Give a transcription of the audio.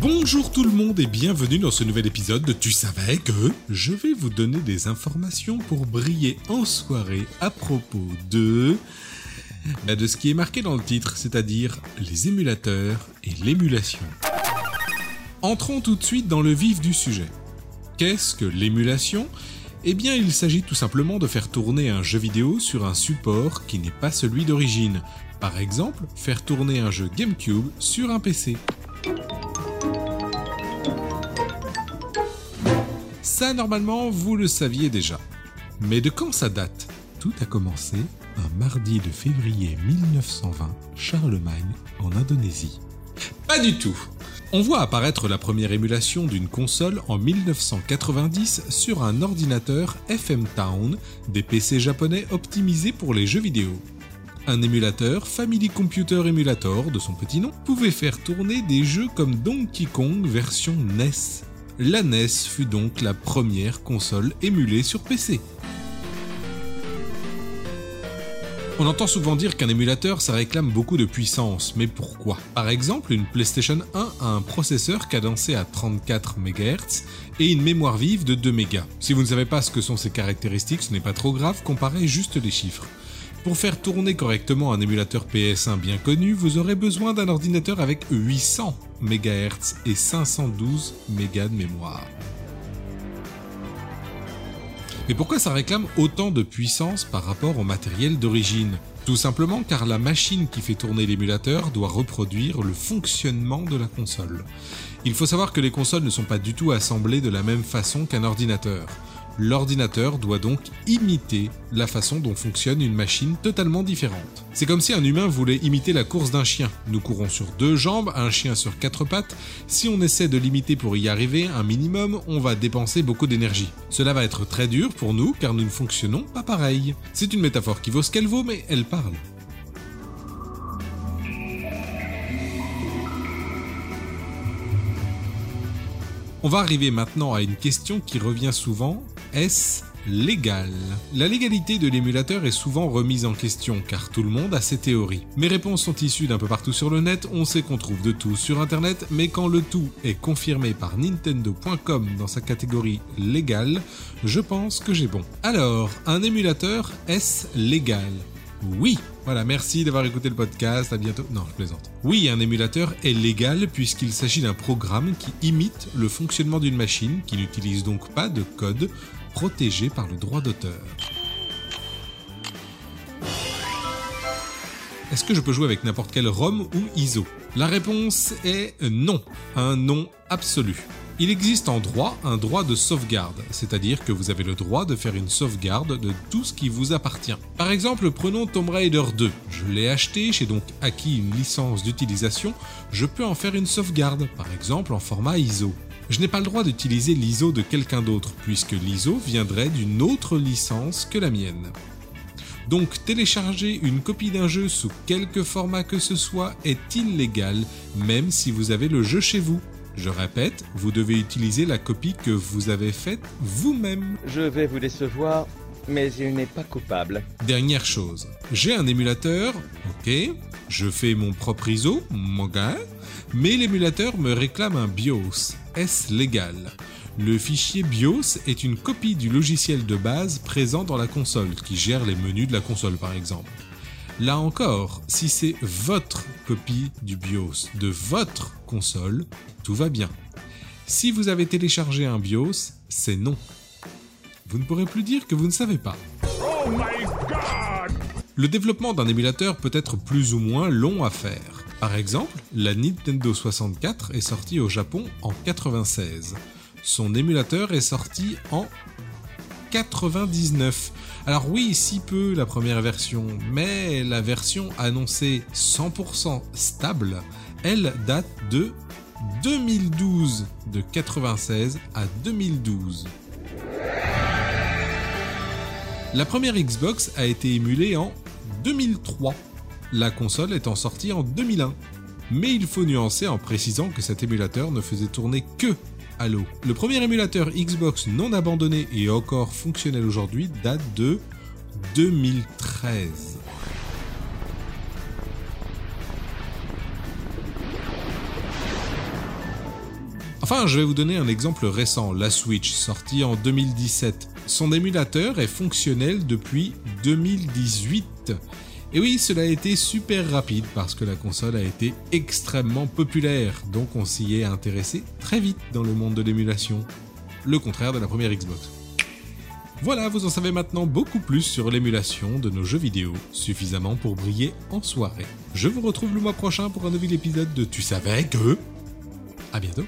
Bonjour tout le monde et bienvenue dans ce nouvel épisode de Tu savais que... Je vais vous donner des informations pour briller en soirée à propos de... bah, de ce qui est marqué dans le titre, c'est-à-dire les émulateurs et l'émulation. Entrons tout de suite dans le vif du sujet. Qu'est-ce que l'émulation? Eh bien, il s'agit tout simplement de faire tourner un jeu vidéo sur un support qui n'est pas celui d'origine. Par exemple, faire tourner un jeu GameCube sur un PC. Ça, normalement, vous le saviez déjà. Mais de quand ça date? Tout a commencé un mardi de février 1920, Charlemagne, en Indonésie. Pas du tout on voit apparaître la première émulation d'une console en 1990 sur un ordinateur FM Town, des PC japonais optimisés pour les jeux vidéo. Un émulateur, Family Computer Emulator de son petit nom, pouvait faire tourner des jeux comme Donkey Kong version NES. La NES fut donc la première console émulée sur PC. On entend souvent dire qu'un émulateur ça réclame beaucoup de puissance, mais pourquoi? Par exemple, une PlayStation 1 a un processeur cadencé à 34 MHz et une mémoire vive de 2 MB. Si vous ne savez pas ce que sont ces caractéristiques, ce n'est pas trop grave, comparez juste les chiffres. Pour faire tourner correctement un émulateur PS1 bien connu, vous aurez besoin d'un ordinateur avec 800 MHz et 512 MB de mémoire. Mais pourquoi ça réclame autant de puissance par rapport au matériel d'origine? Tout simplement car la machine qui fait tourner l'émulateur doit reproduire le fonctionnement de la console. Il faut savoir que les consoles ne sont pas du tout assemblées de la même façon qu'un ordinateur. L'ordinateur doit donc imiter la façon dont fonctionne une machine totalement différente. C'est comme si un humain voulait imiter la course d'un chien. Nous courons sur deux jambes, un chien sur quatre pattes. Si on essaie de l'imiter pour y arriver un minimum, on va dépenser beaucoup d'énergie. Cela va être très dur pour nous car nous ne fonctionnons pas pareil. C'est une métaphore qui vaut ce qu'elle vaut, mais elle parle. On va arriver maintenant à une question qui revient souvent. Est-ce légal La légalité de l'émulateur est souvent remise en question car tout le monde a ses théories. Mes réponses sont issues d'un peu partout sur le net, on sait qu'on trouve de tout sur internet, mais quand le tout est confirmé par Nintendo.com dans sa catégorie légal, je pense que j'ai bon. Alors, un émulateur, est-ce légal? Oui. Voilà, merci d'avoir écouté le podcast, à bientôt. Non, je plaisante. Oui, un émulateur est légal puisqu'il s'agit d'un programme qui imite le fonctionnement d'une machine, qui n'utilise donc pas de code protégé par le droit d'auteur. Est-ce que je peux jouer avec n'importe quel ROM ou ISO? La réponse est non, un non absolu. Il existe en droit un droit de sauvegarde, c'est-à-dire que vous avez le droit de faire une sauvegarde de tout ce qui vous appartient. Par exemple, prenons Tomb Raider 2. Je l'ai acheté, j'ai donc acquis une licence d'utilisation, je peux en faire une sauvegarde, par exemple en format ISO. Je n'ai pas le droit d'utiliser l'ISO de quelqu'un d'autre, puisque l'ISO viendrait d'une autre licence que la mienne. Donc télécharger une copie d'un jeu sous quelque format que ce soit est illégal, même si vous avez le jeu chez vous. Je répète, vous devez utiliser la copie que vous avez faite vous-même. Je vais vous décevoir, mais il n'est pas coupable. Dernière chose, j'ai un émulateur, ok, je fais mon propre ISO, mon gars, mais l'émulateur me réclame un BIOS. Est-ce légal? Le fichier BIOS est une copie du logiciel de base présent dans la console, qui gère les menus de la console par exemple. Là encore, si c'est votre copie du BIOS de votre console, tout va bien. Si vous avez téléchargé un BIOS, c'est non. Vous ne pourrez plus dire que vous ne savez pas. Le développement d'un émulateur peut être plus ou moins long à faire. Par exemple, la Nintendo 64 est sortie au Japon en 96. Son émulateur est sorti en 99. Alors oui, si peu la première version, mais la version annoncée 100% stable, elle date de 2012 de 96 à 2012. La première Xbox a été émulée en 2003, la console étant sortie en 2001. Mais il faut nuancer en précisant que cet émulateur ne faisait tourner que Halo. Le premier émulateur Xbox non abandonné et encore fonctionnel aujourd'hui date de 2013. Enfin, je vais vous donner un exemple récent, la Switch, sortie en 2017. Son émulateur est fonctionnel depuis 2018. Et oui, cela a été super rapide parce que la console a été extrêmement populaire, donc on s'y est intéressé très vite dans le monde de l'émulation. Le contraire de la première Xbox. Voilà, vous en savez maintenant beaucoup plus sur l'émulation de nos jeux vidéo, suffisamment pour briller en soirée. Je vous retrouve le mois prochain pour un nouvel épisode de Tu savais que... À bientôt